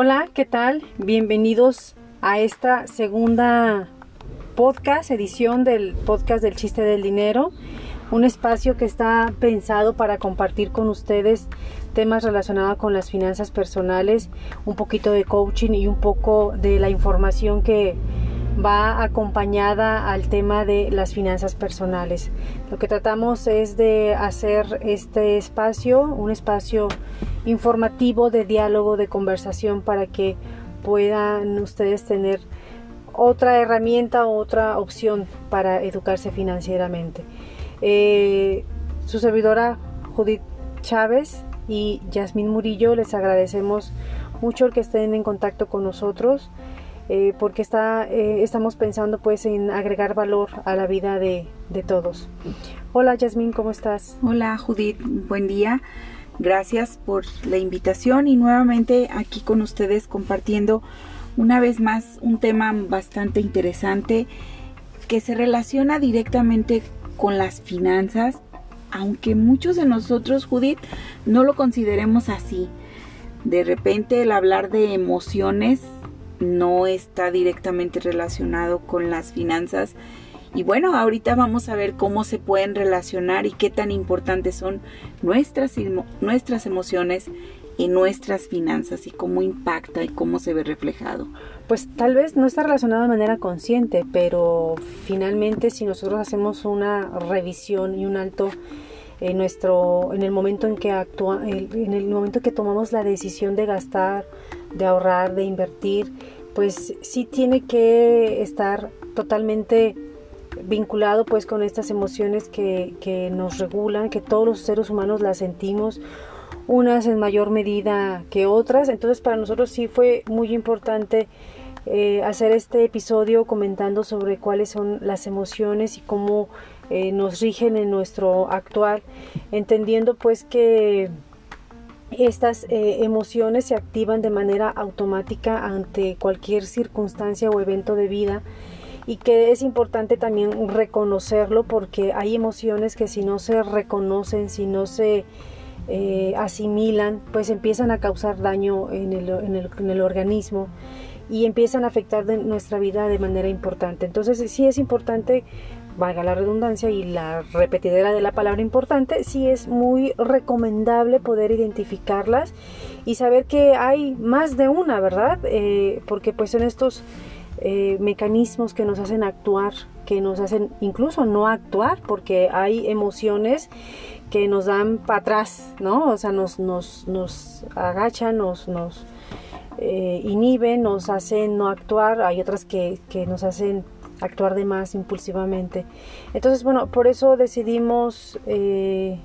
Hola, ¿qué tal? Bienvenidos a esta segunda podcast, edición del podcast del chiste del dinero, un espacio que está pensado para compartir con ustedes temas relacionados con las finanzas personales, un poquito de coaching y un poco de la información que va acompañada al tema de las finanzas personales. Lo que tratamos es de hacer este espacio, un espacio informativo de diálogo, de conversación para que puedan ustedes tener otra herramienta, otra opción para educarse financieramente. Eh, su servidora Judith Chávez y Yasmín Murillo les agradecemos mucho el que estén en contacto con nosotros. Eh, porque está, eh, estamos pensando pues en agregar valor a la vida de, de todos. Hola Yasmín, ¿cómo estás? Hola Judith, buen día. Gracias por la invitación y nuevamente aquí con ustedes compartiendo una vez más un tema bastante interesante que se relaciona directamente con las finanzas, aunque muchos de nosotros, Judith, no lo consideremos así. De repente el hablar de emociones no está directamente relacionado con las finanzas. Y bueno, ahorita vamos a ver cómo se pueden relacionar y qué tan importantes son nuestras, nuestras emociones y nuestras finanzas y cómo impacta y cómo se ve reflejado. Pues tal vez no está relacionado de manera consciente, pero finalmente si nosotros hacemos una revisión y un alto en nuestro en el momento en que actúa en el momento que tomamos la decisión de gastar de ahorrar, de invertir, pues sí tiene que estar totalmente vinculado pues con estas emociones que, que, nos regulan, que todos los seres humanos las sentimos, unas en mayor medida que otras. Entonces para nosotros sí fue muy importante eh, hacer este episodio comentando sobre cuáles son las emociones y cómo eh, nos rigen en nuestro actual, entendiendo pues que estas eh, emociones se activan de manera automática ante cualquier circunstancia o evento de vida y que es importante también reconocerlo porque hay emociones que si no se reconocen, si no se eh, asimilan, pues empiezan a causar daño en el, en, el, en el, organismo y empiezan a afectar de nuestra vida de manera importante. Entonces sí es importante valga la redundancia y la repetidera de la palabra importante, sí es muy recomendable poder identificarlas y saber que hay más de una, ¿verdad? Eh, porque pues son estos eh, mecanismos que nos hacen actuar, que nos hacen incluso no actuar, porque hay emociones que nos dan para atrás, ¿no? O sea, nos, nos, nos agachan, nos, nos eh, inhiben, nos hacen no actuar, hay otras que, que nos hacen actuar de más impulsivamente. Entonces, bueno, por eso decidimos eh,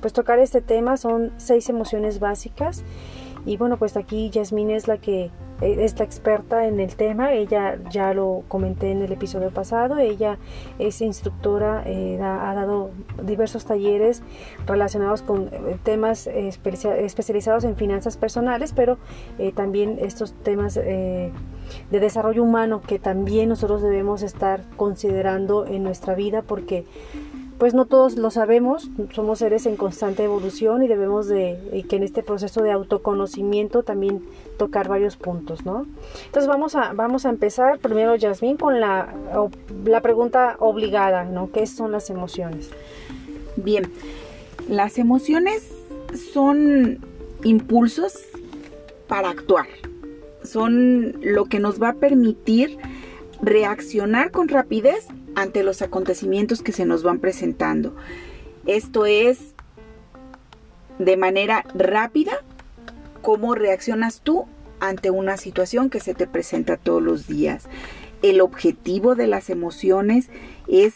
pues tocar este tema. Son seis emociones básicas. Y bueno, pues aquí Yasmín es la que eh, es la experta en el tema. Ella ya lo comenté en el episodio pasado. Ella es instructora, eh, ha dado diversos talleres relacionados con temas especializados en finanzas personales, pero también estos temas de desarrollo humano que también nosotros debemos estar considerando en nuestra vida porque pues no todos lo sabemos, somos seres en constante evolución y debemos de, que en este proceso de autoconocimiento también tocar varios puntos, ¿no? Entonces vamos a, vamos a empezar primero, Yasmín, con la, la pregunta obligada, ¿no? ¿Qué son las emociones? Bien, las emociones son impulsos para actuar, son lo que nos va a permitir reaccionar con rapidez ante los acontecimientos que se nos van presentando. Esto es de manera rápida cómo reaccionas tú ante una situación que se te presenta todos los días. El objetivo de las emociones es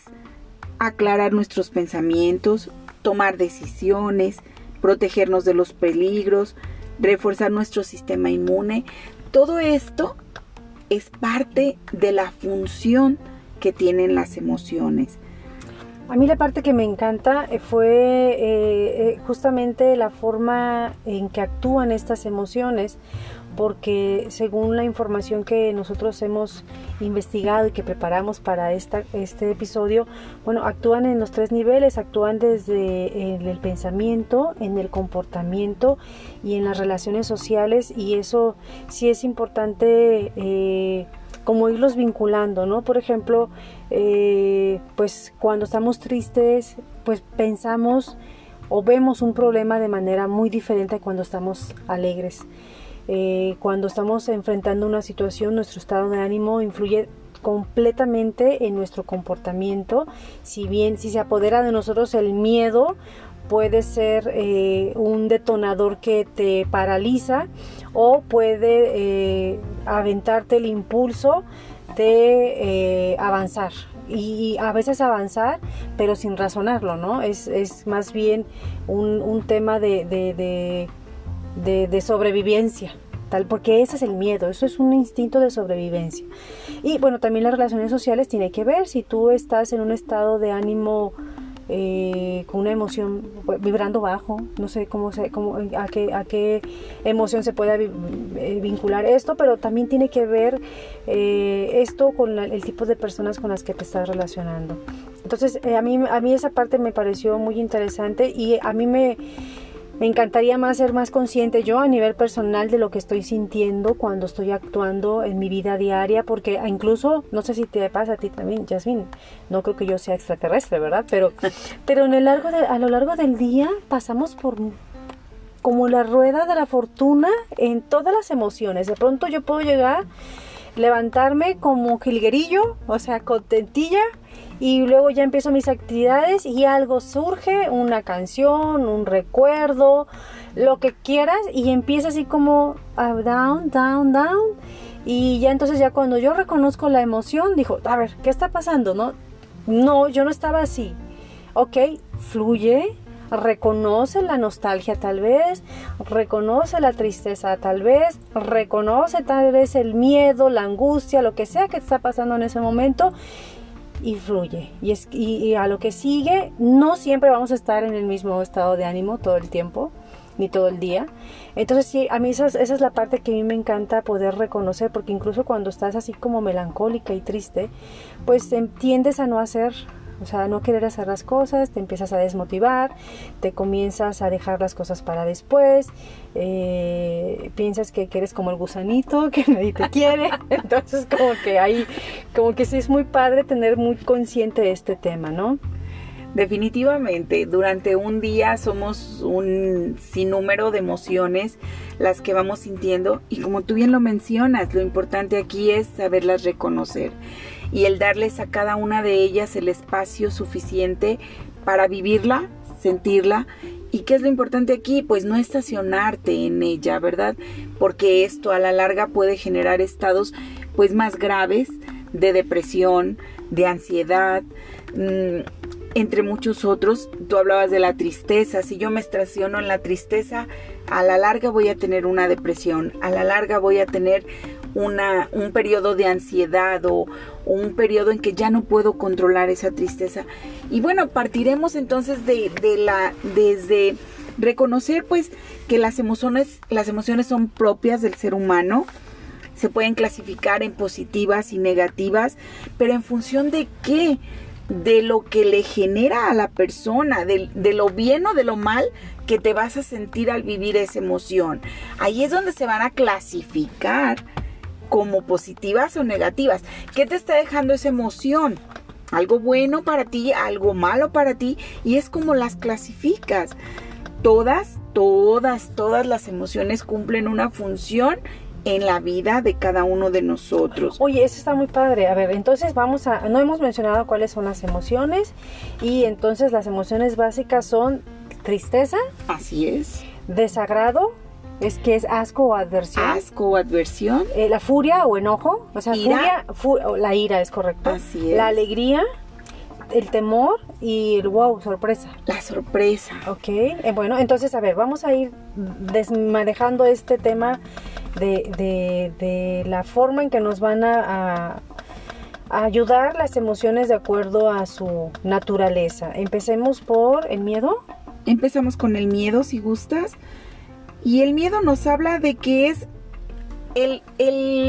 aclarar nuestros pensamientos, tomar decisiones, protegernos de los peligros, reforzar nuestro sistema inmune, todo esto es parte de la función que tienen las emociones. A mí la parte que me encanta eh, fue eh, eh, justamente la forma en que actúan estas emociones, porque según la información que nosotros hemos investigado y que preparamos para esta, este episodio, bueno, actúan en los tres niveles, actúan desde el, pensamiento, en el comportamiento y en las relaciones sociales y eso sí es importante como irlos vinculando, ¿no? Por ejemplo, eh, pues cuando estamos tristes, pues pensamos o vemos un problema de manera muy diferente a cuando estamos alegres. Eh, cuando estamos enfrentando una situación, nuestro estado de ánimo influye completamente en nuestro comportamiento. Si bien si se apodera de nosotros el miedo, puede ser eh, un detonador que te paraliza o puede eh, aventarte el impulso de avanzar y a veces avanzar pero sin razonarlo, ¿no? Es, más bien un, tema de de, sobrevivencia, tal, porque ese es el miedo, eso es un instinto de sobrevivencia. Y bueno, también las relaciones sociales tiene que ver si tú estás en un estado de ánimo eh, con una emoción pues, vibrando bajo, no sé cómo se, cómo, a, qué, a qué emoción se puede eh, vincular esto, pero también tiene que ver eh, esto con el tipo de personas con las que te estás relacionando. Entonces, a, mí, a mí esa parte me pareció muy interesante y a mí me me encantaría más ser más consciente yo a nivel personal de lo que estoy sintiendo cuando estoy actuando en mi vida diaria, porque incluso, no sé si te pasa a ti también, Jasmine, no creo que yo sea extraterrestre, ¿verdad? Pero, pero en el largo de, a lo largo del día pasamos por como la rueda de la fortuna en todas las emociones. De pronto yo puedo llegar, levantarme como jilguerillo, o sea, contentilla, y luego ya empiezo mis actividades y algo surge, una canción, un recuerdo, lo que quieras y empieza así como down, down, down y ya entonces ya cuando yo reconozco la emoción, dijo, a ver, ¿qué está pasando? No, no, yo no estaba así. Ok, fluye, reconoce la nostalgia tal vez, reconoce la tristeza tal vez, reconoce tal vez el miedo, la angustia, lo que sea que está pasando en ese momento y fluye. Y, es, y, a lo que sigue, no siempre vamos a estar en el mismo estado de ánimo todo el tiempo, ni todo el día. Entonces sí, a mí esa, esa es la parte que a mí me encanta poder reconocer, porque incluso cuando estás así como melancólica y triste, pues tiendes a no hacer o sea, no querer hacer las cosas, te empiezas a desmotivar, te comienzas a dejar las cosas para después, eh, piensas que, eres como el gusanito, que nadie te quiere. Entonces, como que ahí, como que sí es muy padre tener muy consciente de este tema, ¿no? Definitivamente, durante un día somos un sinnúmero de emociones las que vamos sintiendo y como tú bien lo mencionas, lo importante aquí es saberlas reconocer y el darles a cada una de ellas el espacio suficiente para vivirla, sentirla. ¿Y qué es lo importante aquí? Pues no estacionarte en ella, ¿verdad? Porque esto a la larga puede generar estados pues más graves de depresión, de ansiedad, mm, entre muchos otros. Tú hablabas de la tristeza. Si yo me estaciono en la tristeza, a la larga voy a tener una depresión, a la larga voy a tener una, un periodo de ansiedad o, un periodo en que ya no puedo controlar esa tristeza. Y bueno, partiremos entonces de, de la, desde reconocer pues que las emociones, las emociones son propias del ser humano, se pueden clasificar en positivas y negativas, pero en función de qué, de lo que le genera a la persona, de, de, lo bien o de lo mal que te vas a sentir al vivir esa emoción. Ahí es donde se van a clasificar como positivas o negativas. ¿Qué te está dejando esa emoción? Algo bueno para ti, algo malo para ti, y es como las clasificas. Todas, todas, todas las emociones cumplen una función en la vida de cada uno de nosotros. Oye, eso está muy padre. A ver, entonces vamos a, no hemos mencionado cuáles son las emociones y entonces las emociones básicas son tristeza. Así es. Desagrado, es que es asco o adversión. Asco o adversión. Eh, la furia o enojo. O sea, furia, la ira es correcto. Así es. La alegría, el temor y el wow, sorpresa. La sorpresa. Ok. Eh, bueno, entonces, a ver, vamos a ir desmanejando este tema de, de, la forma en que nos van a, a ayudar las emociones de acuerdo a su naturaleza. Empecemos por el miedo. Empezamos con el miedo, si gustas. Y el miedo nos habla de que es el,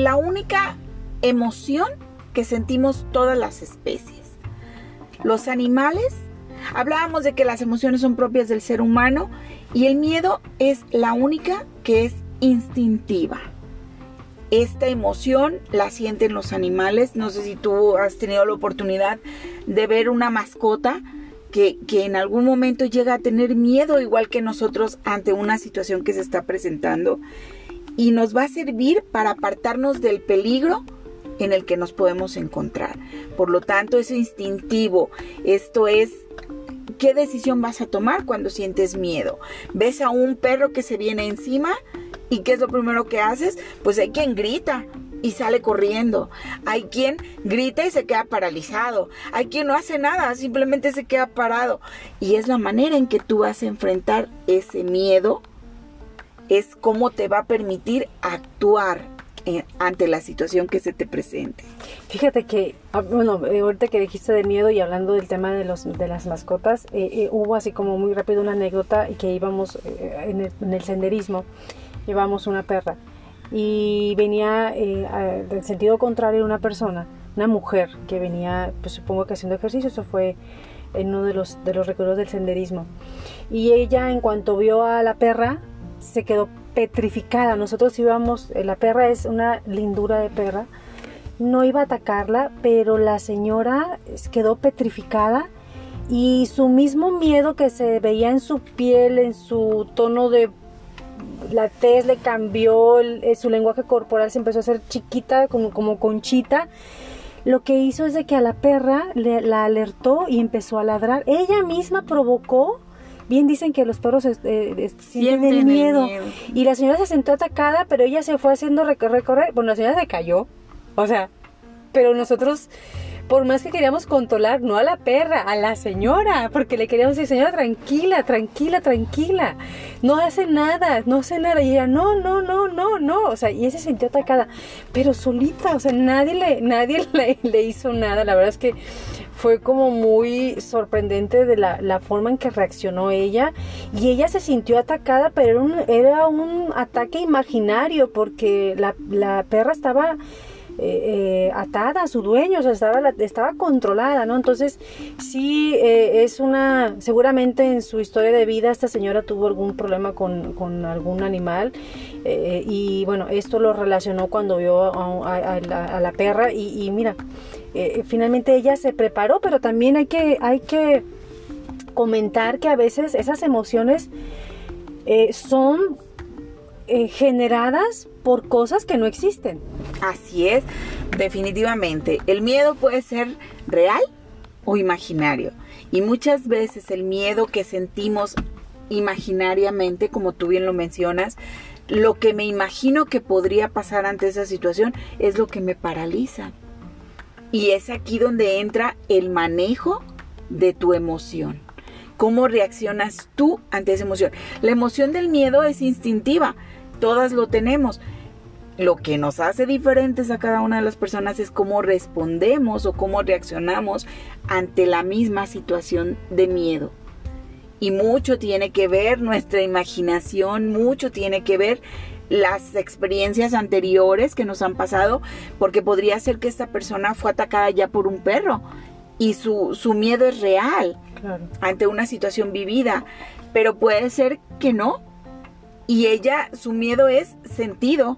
la única emoción que sentimos todas las especies. Los animales, hablábamos de que las emociones son propias del ser humano y el miedo es la única que es instintiva. Esta emoción la sienten los animales. No sé si tú has tenido la oportunidad de ver una mascota que, en algún momento llega a tener miedo igual que nosotros ante una situación que se está presentando y nos va a servir para apartarnos del peligro en el que nos podemos encontrar. Por lo tanto, es instintivo. Esto es ¿qué decisión vas a tomar cuando sientes miedo? ¿Ves a un perro que se viene encima? ¿Y qué es lo primero que haces? Pues hay quien grita y sale corriendo. Hay quien grita y se queda paralizado. Hay quien no hace nada, simplemente se queda parado. Y es la manera en que tú vas a enfrentar ese miedo. Es cómo te va a permitir actuar eh, ante la situación que se te presente. Fíjate que, ah, bueno, eh, ahorita que dijiste de miedo y hablando del tema de, los, de las mascotas, eh, hubo así como muy rápido una anécdota que íbamos en el, senderismo, llevamos una perra y venía del sentido contrario una persona, una mujer que venía, pues supongo que haciendo ejercicio, eso fue en uno de los, de los recorridos del senderismo. Y ella en cuanto vio a la perra, se quedó petrificada. Nosotros íbamos, eh, la perra es una lindura de perra, no iba a atacarla, pero la señora quedó petrificada y su mismo miedo que se veía en su piel, en su tono de la tez le cambió, eh, su lenguaje corporal se empezó a hacer chiquita, como, como conchita. Lo que hizo es de que a la perra le, la alertó y empezó a ladrar. Ella misma provocó Bien dicen que los perros eh, sienten el miedo. Y la señora se sentó atacada, pero ella se fue haciendo recorrer. Bueno, la señora se cayó. O sea, pero nosotros, por más que queríamos controlar, no a la perra, a la señora, porque le queríamos decir, señora, tranquila, tranquila, tranquila, no hace nada, no hace nada. Y ella, no, no, no, no, no. O sea, y ella se sintió atacada, pero solita, o sea, nadie le, nadie le, hizo nada. La verdad es que fue como muy sorprendente de la, forma en que reaccionó ella y ella se sintió atacada pero era un, era un ataque imaginario porque la perra estaba eh, eh, atada a su dueño, o sea, estaba, estaba controlada, ¿no? Entonces, sí, eh, es una, seguramente en su historia de vida esta señora tuvo algún problema con, algún animal y bueno, esto lo relacionó cuando vio a, la, perra y, mira, finalmente ella se preparó, pero también hay que, hay que comentar que a veces esas emociones son generadas por cosas que no existen. Así es, definitivamente. El miedo puede ser real o imaginario. Y muchas veces el miedo que sentimos imaginariamente, como tú bien lo mencionas, lo que me imagino que podría pasar ante esa situación es lo que me paraliza. Y es aquí donde entra el manejo de tu emoción. ¿Cómo reaccionas tú ante esa emoción? La emoción del miedo es instintiva, todas lo tenemos, lo que nos hace diferentes a cada una de las personas es cómo respondemos o cómo reaccionamos ante la misma situación de miedo. Y mucho tiene que ver nuestra imaginación, mucho tiene que ver las experiencias anteriores que nos han pasado, porque podría ser que esta persona fue atacada ya por un perro y su, su miedo es real ante una situación vivida, pero puede ser que no. Y ella, su miedo es sentido,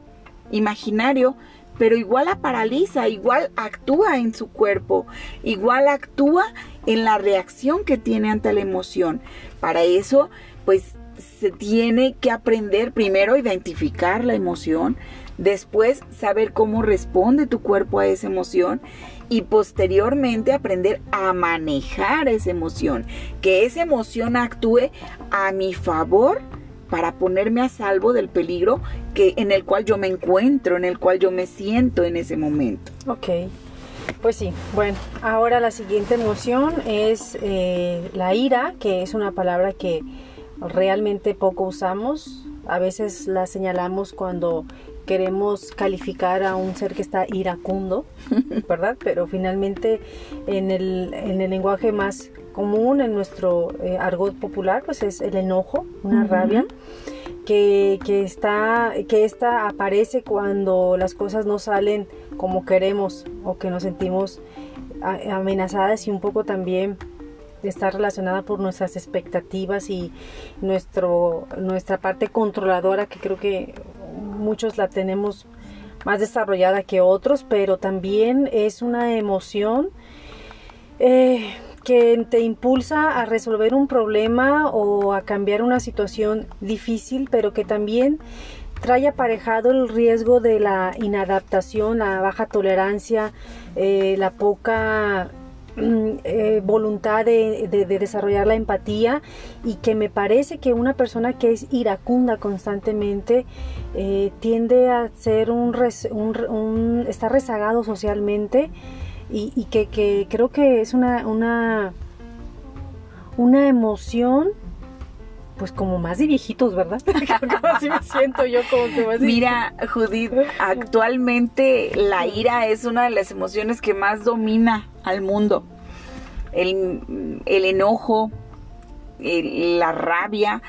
imaginario, pero igual la paraliza, igual actúa en su cuerpo, igual actúa en la reacción que tiene ante la emoción. Para eso, pues se tiene que aprender primero a identificar la emoción, después saber cómo responde tu cuerpo a esa emoción y posteriormente aprender a manejar esa emoción, que esa emoción actúe a mi favor para ponerme a salvo del peligro que en el cual yo me encuentro, en el cual yo me siento en ese momento. Ok, pues sí, bueno, ahora la siguiente emoción es eh, la ira, que es una palabra que realmente poco usamos, a veces la señalamos cuando queremos calificar a un ser que está iracundo, ¿verdad? Pero finalmente en el, en el lenguaje más común, en nuestro eh, argot popular, pues es el enojo, una rabia. que, que está, que esta aparece cuando las cosas no salen como queremos o que nos sentimos amenazadas y un poco también está relacionada por nuestras expectativas y nuestro, nuestra parte controladora que creo que muchos la tenemos más desarrollada que otros, pero también es una emoción eh, que te impulsa a resolver un problema o a cambiar una situación difícil, pero que también trae aparejado el riesgo de la inadaptación, la baja tolerancia, eh, la poca eh, voluntad de, desarrollar la empatía y que me parece que una persona que es iracunda constantemente eh, tiende a ser un, un, estar rezagado socialmente y, que, creo que es una, una, una emoción pues como más de viejitos, ¿verdad? Así me siento yo como que más Mira, Judith, actualmente la ira es una de las emociones que más domina al mundo. El, enojo, la rabia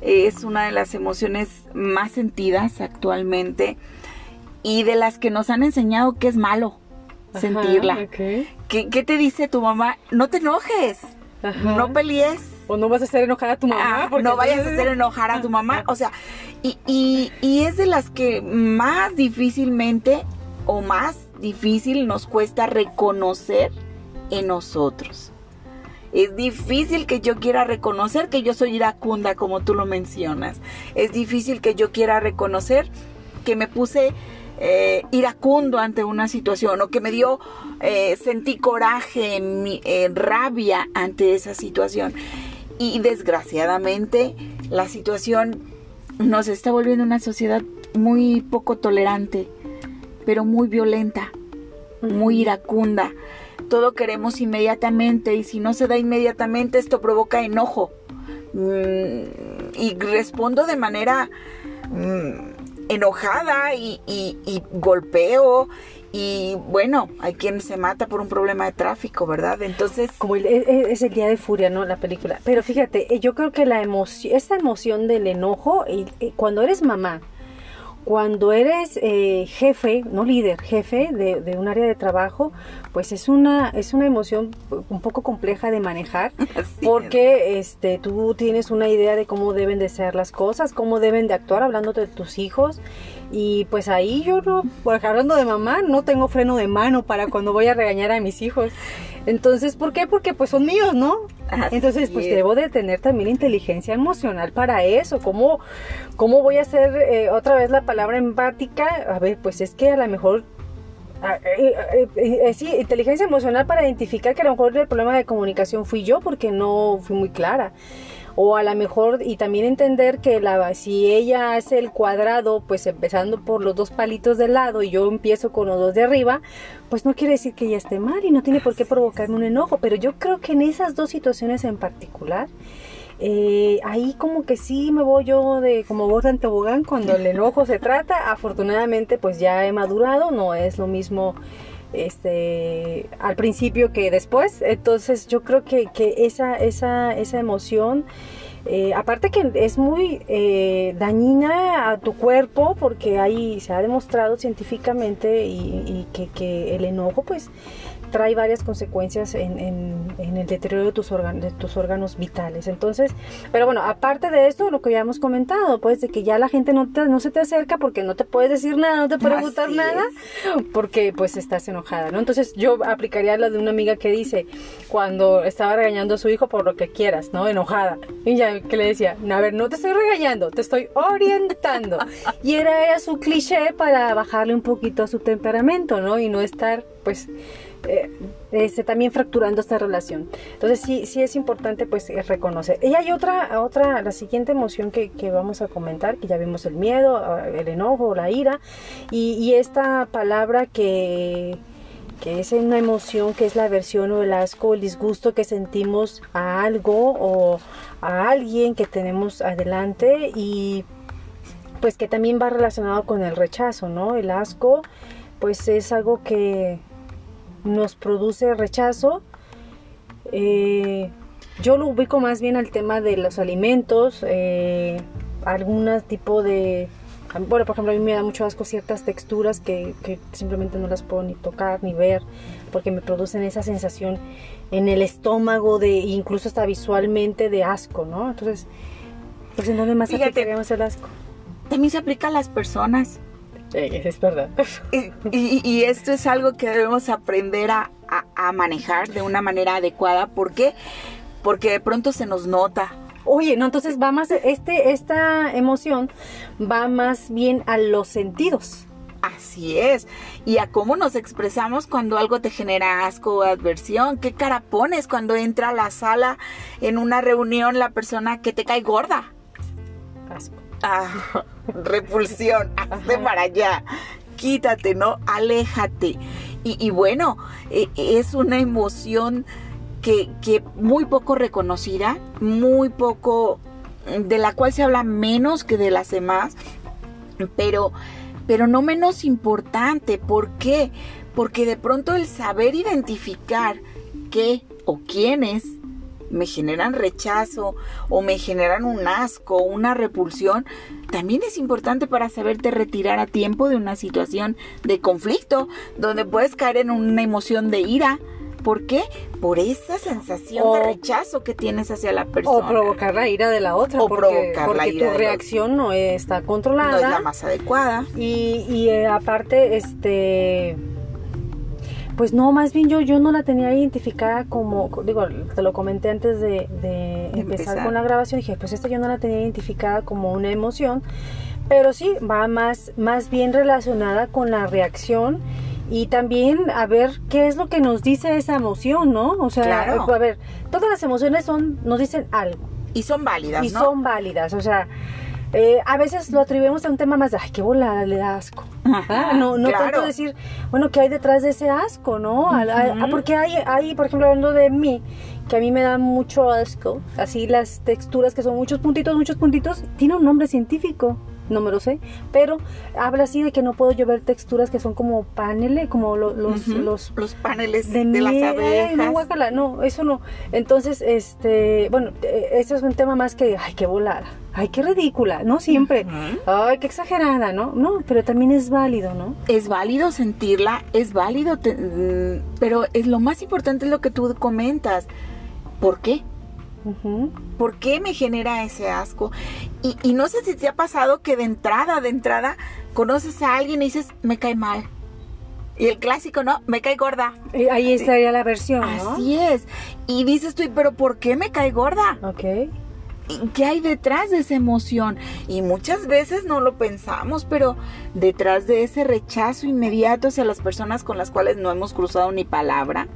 es una de las emociones más sentidas actualmente y de las que nos han enseñado que es malo sentirla. ¿Qué, te dice tu mamá? No te enojes, no pelees o no vas a hacer enojar a tu mamá. Ah, no vayas a hacer enojar a tu mamá. O sea, y, y, es de las que más difícilmente o más difícil nos cuesta reconocer en nosotros. Es difícil que yo quiera reconocer que yo soy iracunda, como tú lo mencionas. Es difícil que yo quiera reconocer que me puse eh, iracundo ante una situación o que me dio, eh, sentí coraje, eh, rabia ante esa situación. Y desgraciadamente la situación nos está volviendo una sociedad muy poco tolerante, pero muy violenta, muy iracunda. Todo queremos inmediatamente y si no se da inmediatamente esto provoca enojo. Mm, y respondo de manera mm, enojada y, y golpeo y bueno, hay quien se mata por un problema de tráfico, ¿verdad? Entonces... Como el, e, e, es, el día de furia, ¿no? La película. Pero fíjate, eh, yo creo que la emoción, esta emoción del enojo, y, cuando eres mamá, cuando eres eh, jefe, no líder, jefe de, un área de trabajo, pues es una, es una emoción un poco compleja de manejar, porque este, tú tienes una idea de cómo deben de ser las cosas, cómo deben de actuar hablando de tus hijos, y pues ahí yo no, pues hablando de mamá, no tengo freno de mano para cuando voy a regañar a mis hijos. Entonces, ¿por qué? Porque pues son míos, ¿no? Entonces, pues debo de tener también inteligencia emocional para eso. ¿Cómo, cómo voy a hacer eh, otra vez la palabra empática? A ver, pues es que a lo mejor ah, eh, eh, sí, inteligencia emocional para identificar que a lo mejor el problema de comunicación fui yo porque no fui muy clara o a lo mejor y también entender que la si ella hace el cuadrado pues empezando por los dos palitos de lado y yo empiezo con los dos de arriba pues no quiere decir que ella esté mal y no tiene por qué provocarme un enojo. Pero yo creo que en esas dos situaciones en particular eh, ahí como que sí me voy yo de como vos en tobogán cuando el enojo se trata. Afortunadamente pues ya he madurado no es lo mismo este al principio que después. Entonces yo creo que, que esa, esa, esa emoción eh, aparte que es muy eh, dañina a tu cuerpo porque ahí se ha demostrado científicamente y, que, que, el enojo pues trae varias consecuencias en, el deterioro de tus, de tus órganos vitales. Entonces, pero bueno, aparte de esto, lo que ya hemos comentado, pues de que ya la gente no, no se te acerca porque no te puedes decir nada, no te puede preguntar nada, porque pues estás enojada, ¿no? Entonces yo aplicaría la de una amiga que dice, cuando estaba regañando a su hijo por lo que quieras, ¿no? Enojada. Y ya que le decía, a ver, no te estoy regañando, te estoy orientando. y era, era su cliché para bajarle un poquito a su temperamento, ¿no? Y no estar, pues, eh, este, también fracturando esta relación. Entonces sí, sí es importante pues reconocer. Y hay otra, otra, la siguiente emoción que, vamos a comentar, que ya vimos el miedo, el enojo, la ira, y, esta palabra que, que es una emoción que es la aversión o el asco, el disgusto que sentimos a algo o a alguien que tenemos adelante y pues que también va relacionado con el rechazo, ¿no? El asco pues es algo que nos produce rechazo. Eh, yo lo ubico más bien al tema de los alimentos, eh, algún tipo de bueno, por ejemplo, a mí me da mucho asco ciertas texturas que, que, simplemente no las puedo ni tocar ni ver porque me producen esa sensación en el estómago de incluso hasta visualmente de asco, ¿no? Entonces, pues en dónde más aplicaríamos el asco. También se aplica a las personas. Es verdad. Y, y, esto es algo que debemos aprender a, a, a manejar de una manera adecuada. ¿Por qué? Porque de pronto se nos nota Oye, no, entonces va más, este, esta emoción va más bien a los sentidos. Así es. Y a cómo nos expresamos cuando algo te genera asco o adversión. ¿Qué cara pones cuando entra a la sala en una reunión la persona que te cae gorda? Asco. Ah, repulsión. Hazte para allá. Quítate, ¿no? Aléjate. Y, bueno, e, es una emoción que, muy poco reconocida, muy poco, de la cual se habla menos que de las demás, pero, pero no menos importante. ¿Por qué? Porque de pronto el saber identificar qué o quiénes me generan rechazo o me generan un asco, una repulsión, también es importante para saberte retirar a tiempo de una situación de conflicto, donde puedes caer en una emoción de ira, ¿Por qué? Por esa sensación de rechazo que tienes hacia la persona. O provocar la ira de la otra. O porque, provocar la ira tu reacción no está controlada. No es la más adecuada. Y, y eh, aparte, este... Pues no, más bien yo, yo no la tenía identificada como, digo, te lo comenté antes de, empezar, con la grabación, dije, pues esta yo no la tenía identificada como una emoción, pero sí, va más, más bien relacionada con la reacción y también a ver qué es lo que nos dice esa emoción, ¿no? O sea, a ver, todas las emociones son nos dicen algo. Y son válidas, y son válidas, o sea, eh, a veces lo atribuimos a un tema más de, ay, qué volada, le da asco. Ah, no no tanto decir, bueno, ¿qué hay detrás de ese asco, no? porque hay, hay, por ejemplo, hablando de mí, que a mí me da mucho asco, así las texturas que son muchos puntitos, muchos puntitos, tiene un nombre científico no me lo sé, pero habla así de que no puedo llover texturas que son como paneles, como los, los, los paneles de, las abejas. no, no, eso no. Entonces, este, bueno, e, eso es un tema más que, ay, qué volada, ay, qué ridícula, no siempre, ay, qué exagerada, ¿no? No, pero también es válido, ¿no? Es válido sentirla, es válido, mm, pero es lo más importante es lo que tú comentas. ¿Por qué? ¿Por qué me genera ese asco? Y, no sé si te ha pasado que de entrada, de entrada, conoces a alguien y dices, me cae mal. Y el clásico, ¿no? Me cae gorda. ahí estaría la versión, ¿no? Así es. Y dices tú, pero ¿por qué me cae gorda? Ok. ¿Qué hay detrás de esa emoción? Y muchas veces no lo pensamos, pero detrás de ese rechazo inmediato hacia las personas con las cuales no hemos cruzado ni palabra,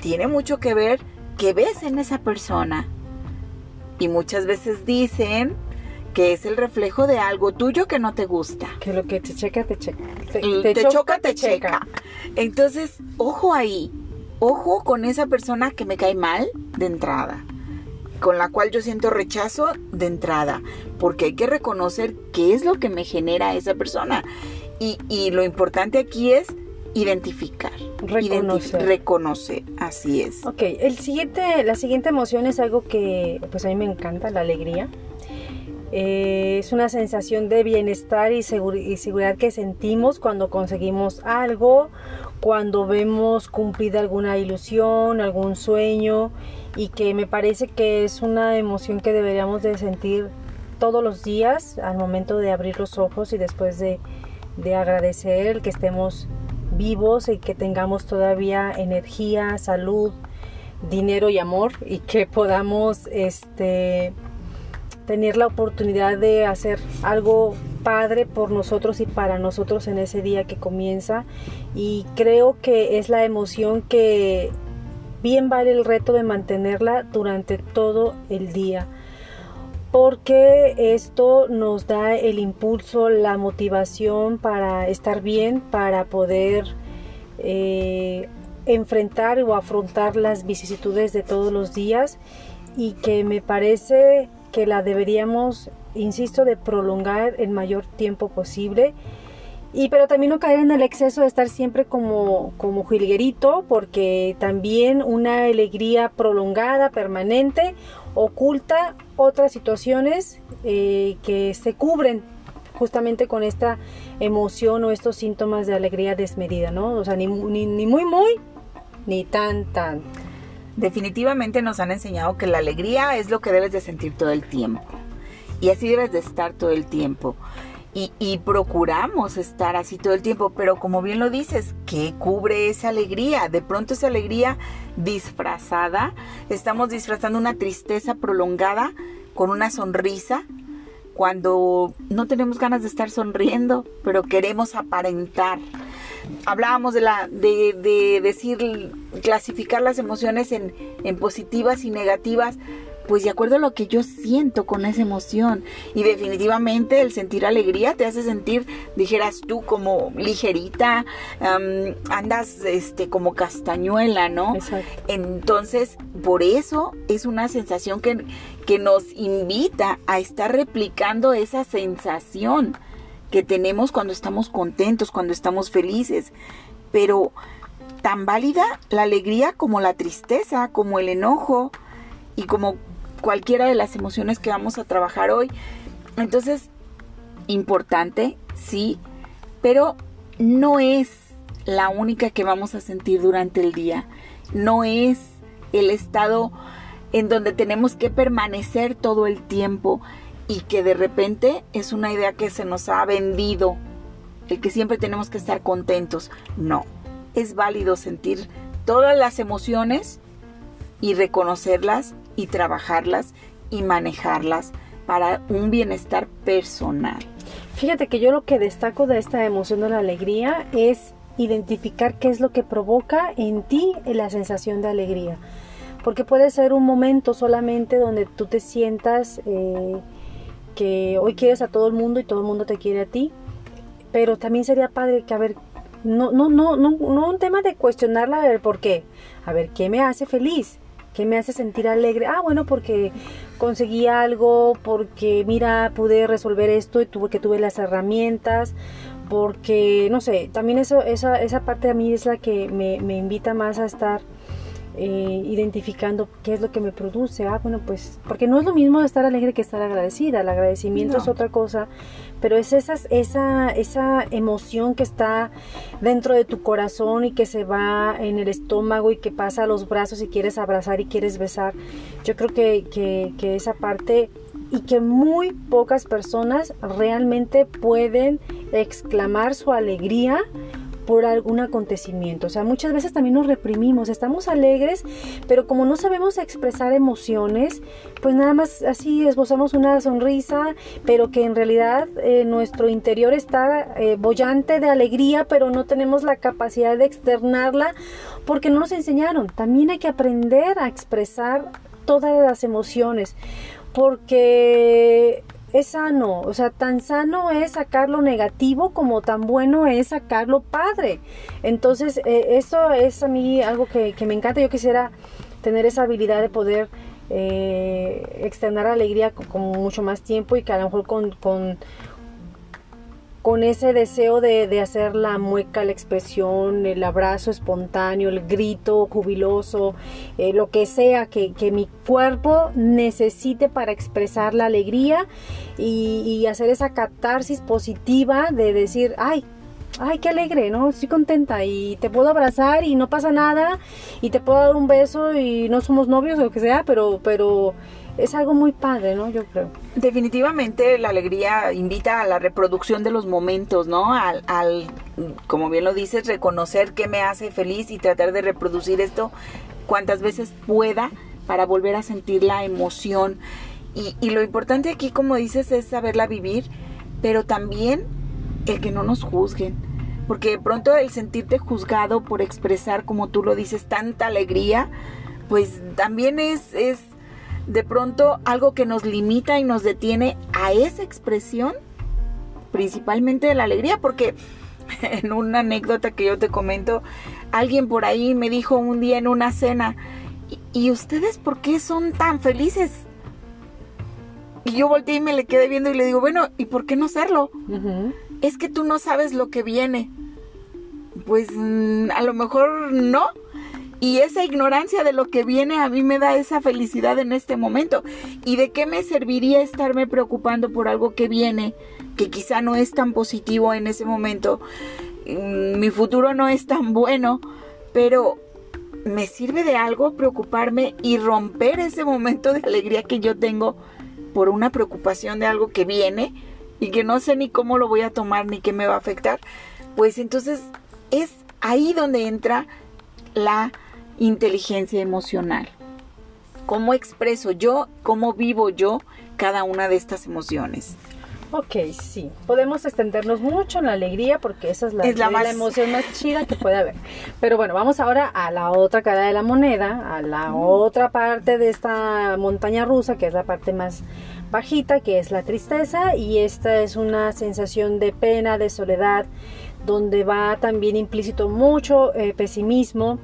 tiene mucho que ver que ves en esa persona. Y muchas veces dicen que es el reflejo de algo tuyo que no te gusta. Que lo que te checa, te checa. Te, choca, te, checa. Entonces, ojo ahí. Ojo con esa persona que me cae mal de entrada. Con la cual yo siento rechazo de entrada. Porque hay que reconocer qué es lo que me genera esa persona. Y, y lo importante aquí es identificar. Reconocer. reconocer, así es. Ok, el siguiente, la siguiente emoción es algo que pues a mí me encanta, la alegría. Eh, es una sensación de bienestar y, y, seguridad que sentimos cuando conseguimos algo, cuando vemos cumplida alguna ilusión, algún sueño y que me parece que es una emoción que deberíamos de sentir todos los días al momento de abrir los ojos y después de, de agradecer el que estemos vivos y que tengamos todavía energía, salud, dinero y amor y que podamos este tener la oportunidad de hacer algo padre por nosotros y para nosotros en ese día que comienza. Y creo que es la emoción que bien vale el reto de mantenerla durante todo el día porque esto nos da el impulso, la motivación para estar bien, para poder eh, enfrentar o afrontar las vicisitudes de todos los días. Y que me parece que la deberíamos, insisto, de prolongar el mayor tiempo posible. Y pero también no caer en el exceso de estar siempre como, como jilguerito, porque también una alegría prolongada, permanente, oculta otras situaciones eh, que se cubren justamente con esta emoción o estos síntomas de alegría desmedida, ¿no? O sea, ni, ni, ni muy, muy, ni tan, tan. Definitivamente nos han enseñado que la alegría es lo que debes de sentir todo el tiempo. Y así debes de estar todo el tiempo y, procuramos estar así todo el tiempo, pero como bien lo dices, ¿qué cubre esa alegría? De pronto esa alegría disfrazada, estamos disfrazando una tristeza prolongada con una sonrisa cuando no tenemos ganas de estar sonriendo, pero queremos aparentar. Hablábamos de la de, de decir clasificar las emociones en positivas y negativas, pues de acuerdo a lo que yo siento con esa emoción. Y definitivamente el sentir alegría te hace sentir, dijeras tú, como ligerita, andas este, como castañuela, ¿no? Entonces, por eso es una sensación que, que nos invita a estar replicando esa sensación que tenemos cuando estamos contentos, cuando estamos felices. Pero tan válida la alegría como la tristeza, como el enojo y como cualquiera de las emociones que vamos a trabajar hoy. Entonces, importante, sí, pero no es la única que vamos a sentir durante el día. No es el estado en donde tenemos que permanecer todo el tiempo y que de repente es una idea que se nos ha vendido, el que siempre tenemos que estar contentos. No, es válido sentir todas las emociones y reconocerlas y trabajarlas y manejarlas para un bienestar personal. Fíjate que yo lo que destaco de esta emoción de la alegría es identificar qué es lo que provoca en ti la sensación de alegría. Porque puede ser un momento solamente donde tú te sientas eh, que hoy quieres a todo el mundo y todo el mundo te quiere a ti. Pero también sería padre que, a ver, no, no, no, no, no un tema de cuestionarla, a ver por qué. A ver, ¿qué me hace feliz? ¿Qué me hace sentir alegre? Ah, bueno, porque conseguí algo, porque mira, pude resolver esto y tuve que tuve las herramientas, porque, no sé, también eso, esa, esa parte a mí es la que me, me invita más a estar eh, identificando qué es lo que me produce. Ah, bueno, pues, porque no es lo mismo estar alegre que estar agradecida. El agradecimiento es otra cosa, pero es esa, esa, esa emoción que está dentro de tu corazón y que se va en el estómago y que pasa a los brazos y quieres abrazar y quieres besar. Yo creo que, que, que esa parte y que muy pocas personas realmente pueden exclamar su alegría por algún acontecimiento. O sea, muchas veces también nos reprimimos, estamos alegres, pero como no sabemos expresar emociones, pues nada más así esbozamos una sonrisa, pero que en realidad eh, nuestro interior está eh, bollante de alegría, pero no tenemos la capacidad de externarla porque no nos enseñaron. También hay que aprender a expresar todas las emociones, porque es sano, o sea, tan sano es sacar lo negativo como tan bueno es sacar lo padre. Entonces, eh, eso es a mí algo que, me encanta. Yo quisiera tener esa habilidad de poder eh, extender alegría con, mucho más tiempo y que a lo mejor con con ese deseo de, hacer la mueca, la expresión, el abrazo espontáneo, el grito jubiloso, eh, lo que sea que, mi cuerpo necesite para expresar la alegría y, y, hacer esa catarsis positiva de decir, ay, ay, qué alegre, ¿no? Estoy contenta y te puedo abrazar y no pasa nada y te puedo dar un beso y no somos novios o lo que sea, pero, pero es algo muy padre, ¿no? Yo creo. Definitivamente la alegría invita a la reproducción de los momentos, ¿no? Al, como bien lo dices, reconocer qué me hace feliz y tratar de reproducir esto cuantas veces pueda para volver a sentir la emoción. Y, y lo importante aquí, como dices, es saberla vivir, pero también el que no nos juzguen. Porque de pronto el sentirte juzgado por expresar, como tú lo dices, tanta alegría, pues también es de pronto algo que nos limita y nos detiene a esa expresión, principalmente de la alegría, porque en una anécdota que yo te comento, alguien por ahí me dijo un día en una cena, ¿y, ustedes por qué son tan felices? Y yo volteé y me le quedé viendo y le digo, bueno, ¿y por qué no serlo? es que tú no sabes lo que viene. Pues mm, a lo mejor no. Y esa ignorancia de lo que viene a mí me da esa felicidad en este momento. ¿Y de qué me serviría estarme preocupando por algo que viene, que quizá no es tan positivo en ese momento? Mm, mi futuro no es tan bueno, pero me sirve de algo preocuparme y romper ese momento de alegría que yo tengo por una preocupación de algo que viene y que no sé ni cómo lo voy a tomar ni qué me va a afectar, pues entonces es ahí donde entra la inteligencia emocional. ¿Cómo expreso yo, cómo vivo yo cada una de estas emociones? Ok, sí. Podemos extendernos mucho en la alegría porque esa es la, la, emoción más chida que puede haber. Pero bueno, vamos ahora a la otra cara de la moneda, a la otra parte de esta montaña rusa, que es la parte más bajita, que es la tristeza. Y esta es una sensación de pena, de soledad, donde va también implícito mucho eh, pesimismo.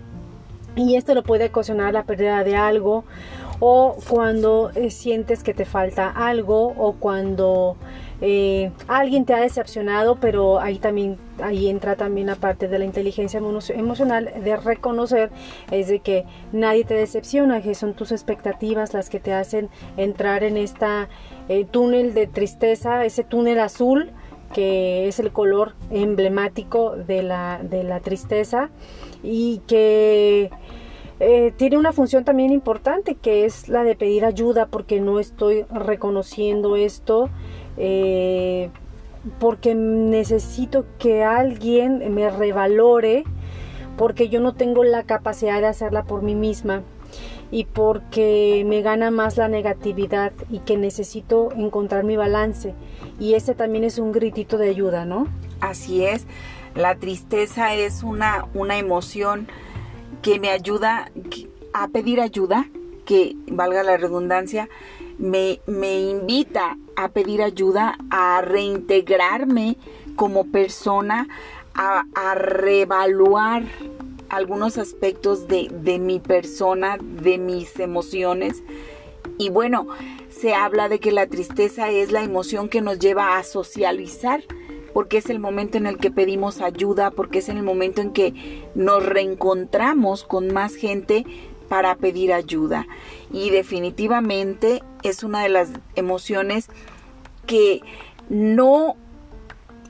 Y esto lo puede ocasionar la pérdida de algo o cuando eh, sientes que te falta algo o cuando eh, alguien te ha decepcionado, pero ahí también ahí entra también la parte de la inteligencia emocional de reconocer es de que nadie te decepciona, que son tus expectativas las que te hacen entrar en esta eh, túnel de tristeza, ese túnel azul que es el color emblemático de la, de la tristeza y que eh, tiene una función también importante que es la de pedir ayuda porque no estoy reconociendo esto eh, porque necesito que alguien me revalore, porque yo no tengo la capacidad de hacerla por mí misma y porque me gana más la negatividad y que necesito encontrar mi balance. Y ese también es un gritito de ayuda, ¿no? Así es. La tristeza es una, una emoción que me ayuda a pedir ayuda, que valga la redundancia, me, me invita a pedir ayuda, a reintegrarme como persona, a, a reevaluar algunos aspectos de, de, mi persona, de mis emociones. Y bueno, se habla de que la tristeza es la emoción que nos lleva a socializar, porque es el momento en el que pedimos ayuda, porque es en el momento en que nos reencontramos con más gente para pedir ayuda. Y definitivamente es una de las emociones que no,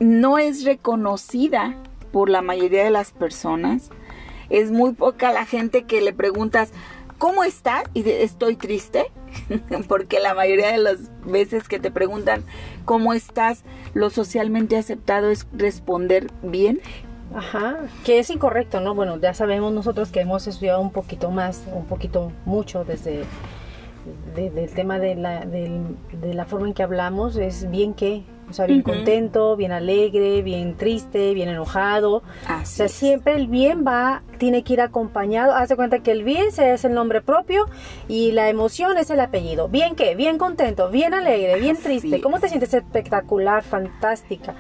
no es reconocida por la mayoría de las personas. Es muy poca la gente que le preguntas, ¿cómo estás? Y estoy triste, porque la mayoría de las veces que te preguntan cómo estás, lo socialmente aceptado es responder bien. Ajá, que es incorrecto, ¿no? Bueno, ya sabemos nosotros que hemos estudiado un poquito más, un poquito mucho desde del tema de la, de la forma en que hablamos, es bien que, o sea, bien contento, bien alegre, bien triste, bien enojado. o sea, siempre el bien va tiene que ir acompañado. Haz de cuenta que el bien es el nombre propio y la emoción es el apellido. ¿Bien qué? Bien contento, bien alegre, bien triste. ¿Cómo te sientes? Espectacular, fantástica.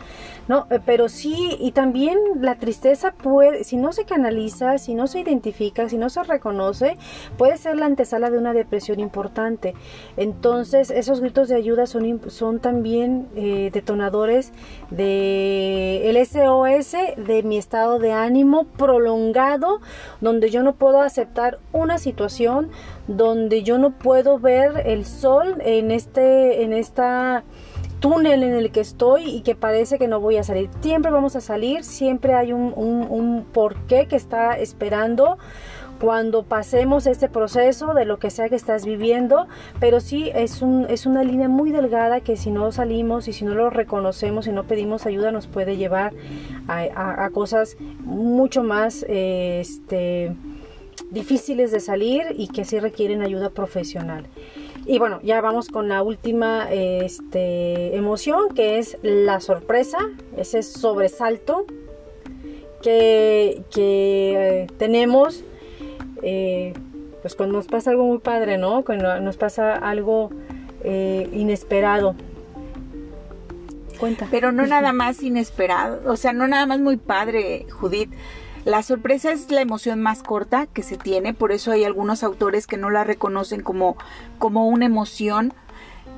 No, eh, pero sí, y también la tristeza puede, si no se canaliza, si no se identifica, si no se reconoce, puede ser la antesala de una depresión importante. Entonces, esos gritos de ayuda son, son también eh, detonadores de SOS, de mi estado de ánimo prolongado donde yo no puedo aceptar una situación, donde yo no puedo ver el sol en este, en esta túnel en el que estoy y que parece que no voy a salir. Siempre vamos a salir, siempre hay un, un, un porqué que está esperando cuando pasemos este proceso de lo que sea que estás viviendo, pero sí es, un, es una línea muy delgada que si no salimos y si no lo reconocemos y no pedimos ayuda nos puede llevar a, cosas mucho más este, difíciles de salir y que sí requieren ayuda profesional. Y bueno, ya vamos con la última este, emoción que es la sorpresa, ese sobresalto que, que eh, tenemos eh, pues cuando nos pasa algo muy padre, ¿no? Cuando nos pasa algo eh, inesperado. Cuenta. Pero no nada más inesperado, o sea, no nada más muy padre, Judith. La sorpresa es la emoción más corta que se tiene, por eso hay algunos autores que no la reconocen como, como una emoción,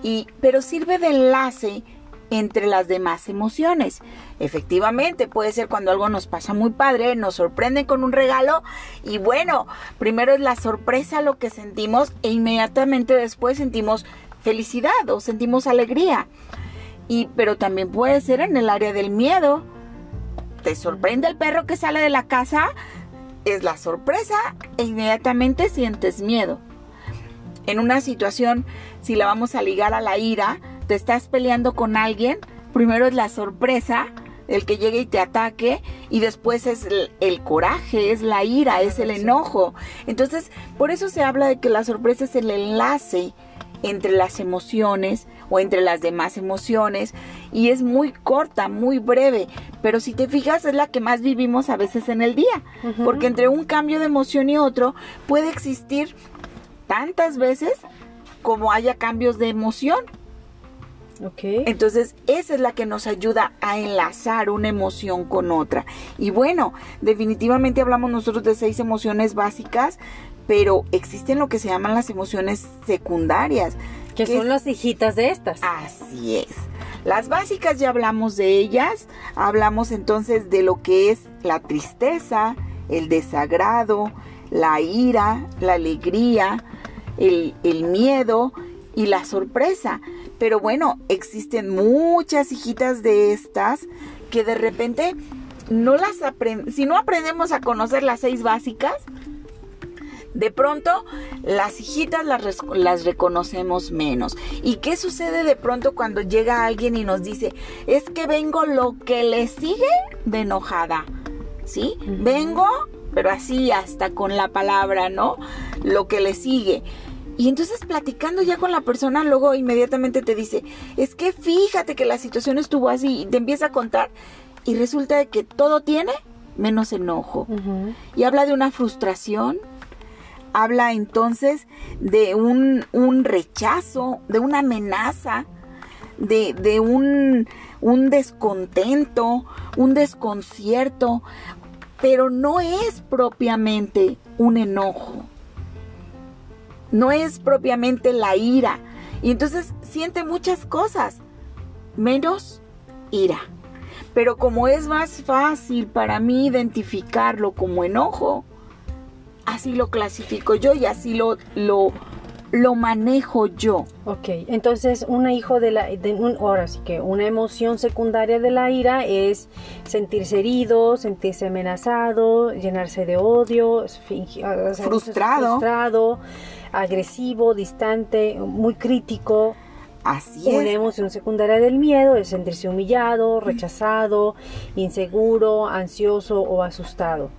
y, pero sirve de enlace entre las demás emociones. Efectivamente, puede ser cuando algo nos pasa muy padre, nos sorprende con un regalo y bueno, primero es la sorpresa lo que sentimos e inmediatamente después sentimos felicidad o sentimos alegría. Y pero también puede ser en el área del miedo. Te sorprende el perro que sale de la casa, es la sorpresa e inmediatamente sientes miedo. En una situación, si la vamos a ligar a la ira, te estás peleando con alguien, primero es la sorpresa, el que llegue y te ataque, y después es el, coraje, es la ira, es el enojo. Entonces, por eso se habla de que la sorpresa es el enlace entre las emociones o entre las demás emociones y es muy corta, muy breve, pero si te fijas es la que más vivimos a veces en el día, porque entre un cambio de emoción y otro puede existir tantas veces como haya cambios de emoción. Entonces, esa es la que nos ayuda a enlazar una emoción con otra. Y bueno, definitivamente hablamos nosotros de seis emociones básicas, pero existen lo que se llaman las emociones secundarias. Que, son las hijitas de estas. Así es. Las básicas ya hablamos de ellas. Hablamos entonces de lo que es la tristeza, el desagrado, la ira, la alegría, el, el miedo y la sorpresa. Pero bueno, existen muchas hijitas de estas que de repente no las aprendemos. Si no aprendemos a conocer las seis básicas, de pronto las hijitas las, las, reconocemos menos. ¿Y qué sucede de pronto cuando llega alguien y nos dice, es que vengo lo que le sigue de enojada? ¿Sí? Vengo, pero así hasta con la palabra, ¿no? Lo que le sigue. Y entonces platicando ya con la persona, luego inmediatamente te dice, es que fíjate que la situación estuvo así y te empieza a contar y resulta de que todo tiene menos enojo. Y habla de una frustración, habla entonces de un, un rechazo, de una amenaza, de, de un, un descontento, un desconcierto, pero no es propiamente un enojo no es propiamente la ira. Y entonces siente muchas cosas, menos ira. Pero como es más fácil para mí identificarlo como enojo, así lo clasifico yo y así lo, lo, lo manejo yo. Ok, entonces una hijo de la, de un, ahora sí que una emoción secundaria de la ira es sentirse herido, sentirse amenazado, llenarse de odio, frustrado. frustrado agresivo, distante, muy crítico. Así es. Una emoción secundaria del miedo es sentirse humillado, rechazado, inseguro, ansioso o asustado.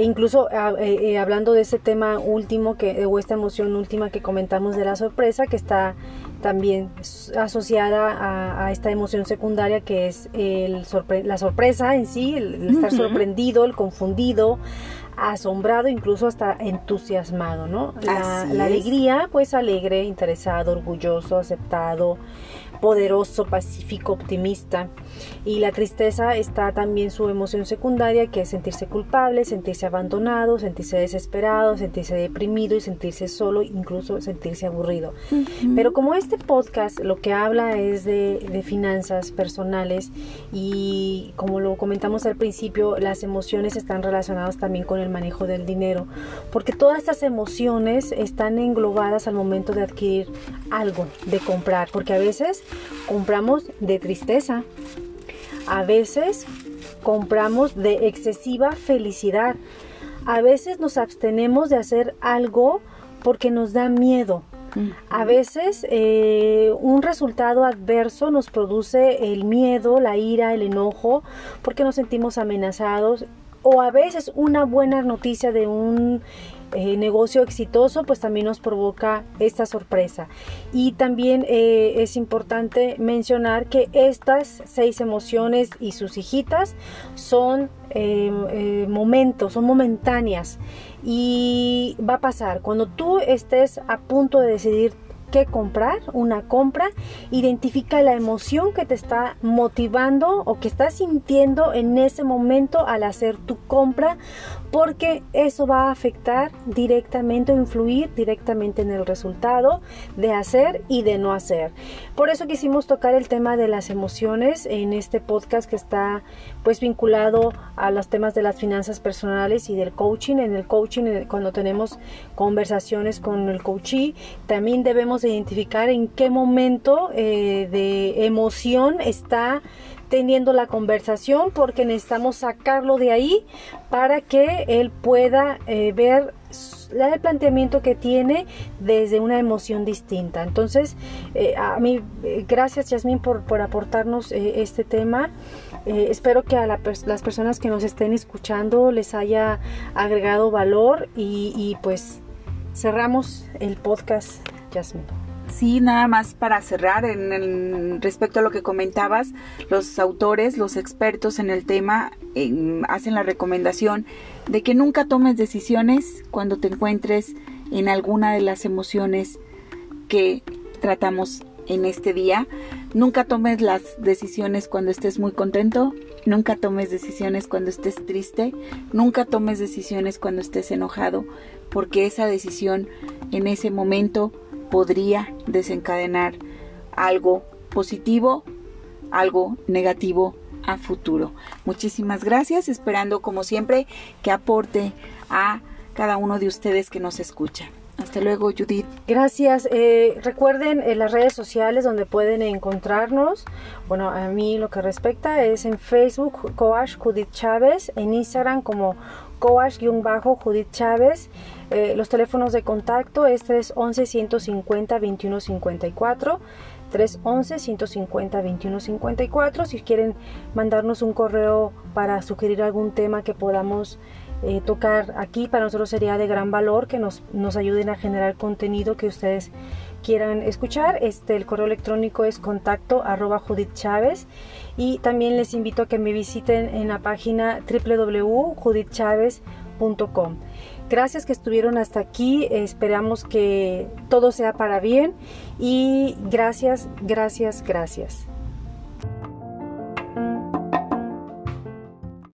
Incluso ah, eh, eh, hablando de ese tema último que o esta emoción última que comentamos de la sorpresa que está también asociada a, esta emoción secundaria que es el la sorpresa en sí, el, estar sorprendido, el confundido, asombrado, incluso hasta entusiasmado, ¿no? La, la alegría, pues alegre, interesado, orgulloso, aceptado, poderoso, pacífico, optimista. Y la tristeza está también su emoción secundaria, que es sentirse culpable, sentirse abandonado, sentirse desesperado, sentirse deprimido y sentirse solo, incluso sentirse aburrido. Pero como este podcast lo que habla es de, de finanzas personales y como lo comentamos al principio, las emociones están relacionadas también con el manejo del dinero, porque todas estas emociones están englobadas al momento de adquirir algo, de comprar, porque a veces compramos de tristeza, a veces compramos de excesiva felicidad, a veces nos abstenemos de hacer algo porque nos da miedo. A veces eh, un resultado adverso nos produce el miedo, la ira, el enojo, porque nos sentimos amenazados. O a veces una buena noticia de un eh, negocio exitoso, pues también nos provoca esta sorpresa. Y también eh, es importante mencionar que estas seis emociones y sus hijitas son eh, momentos, son momentáneas. Y va a pasar, cuando tú estés a punto de decidir qué comprar, una compra, identifica la emoción que te está motivando o que estás sintiendo en ese momento al hacer tu compra, porque eso va a afectar directamente o influir directamente en el resultado de hacer y de no hacer. Por eso quisimos tocar el tema de las emociones en este podcast que está pues vinculado a los temas de las finanzas personales y del coaching. En el coaching, cuando tenemos conversaciones con el coachee, también debemos identificar en qué momento eh, de emoción está teniendo la conversación porque necesitamos sacarlo de ahí para que él pueda eh, ver el planteamiento que tiene desde una emoción distinta. Entonces, eh, a mí, gracias Yasmín por, por aportarnos este tema. espero que a las personas que nos estén escuchando les haya agregado valor y, y pues cerramos el podcast, Yasmín. Sí, nada más para cerrar, en, respecto a lo que comentabas, los autores, los expertos en el tema hacen la recomendación de que nunca tomes decisiones cuando te encuentres en alguna de las emociones que tratamos en este día. Nunca tomes las decisiones cuando estés muy contento, nunca tomes decisiones cuando estés triste, nunca tomes decisiones cuando estés enojado, porque esa decisión en ese momento podría desencadenar algo positivo, algo negativo a futuro. Muchísimas gracias, esperando como siempre que aporte a cada uno de ustedes que nos escucha. Hasta luego, Judith. Gracias. Eh, recuerden en las redes sociales donde pueden encontrarnos. Bueno, a mí lo que respecta es en Facebook, Coach Judith Chávez, en Instagram como Coach-Judith Chávez. Eh, los teléfonos de contacto es 311-150-2154. 311-150-2154. Si quieren mandarnos un correo para sugerir algún tema que podamos eh, tocar aquí, para nosotros sería de gran valor que nos, nos ayuden a generar contenido que ustedes quieran escuchar. Este, el correo electrónico es contacto arroba Judith Chávez y también les invito a que me visiten en la página www.judithchavez.com. Gracias que estuvieron hasta aquí. Esperamos que todo sea para bien y gracias, gracias, gracias.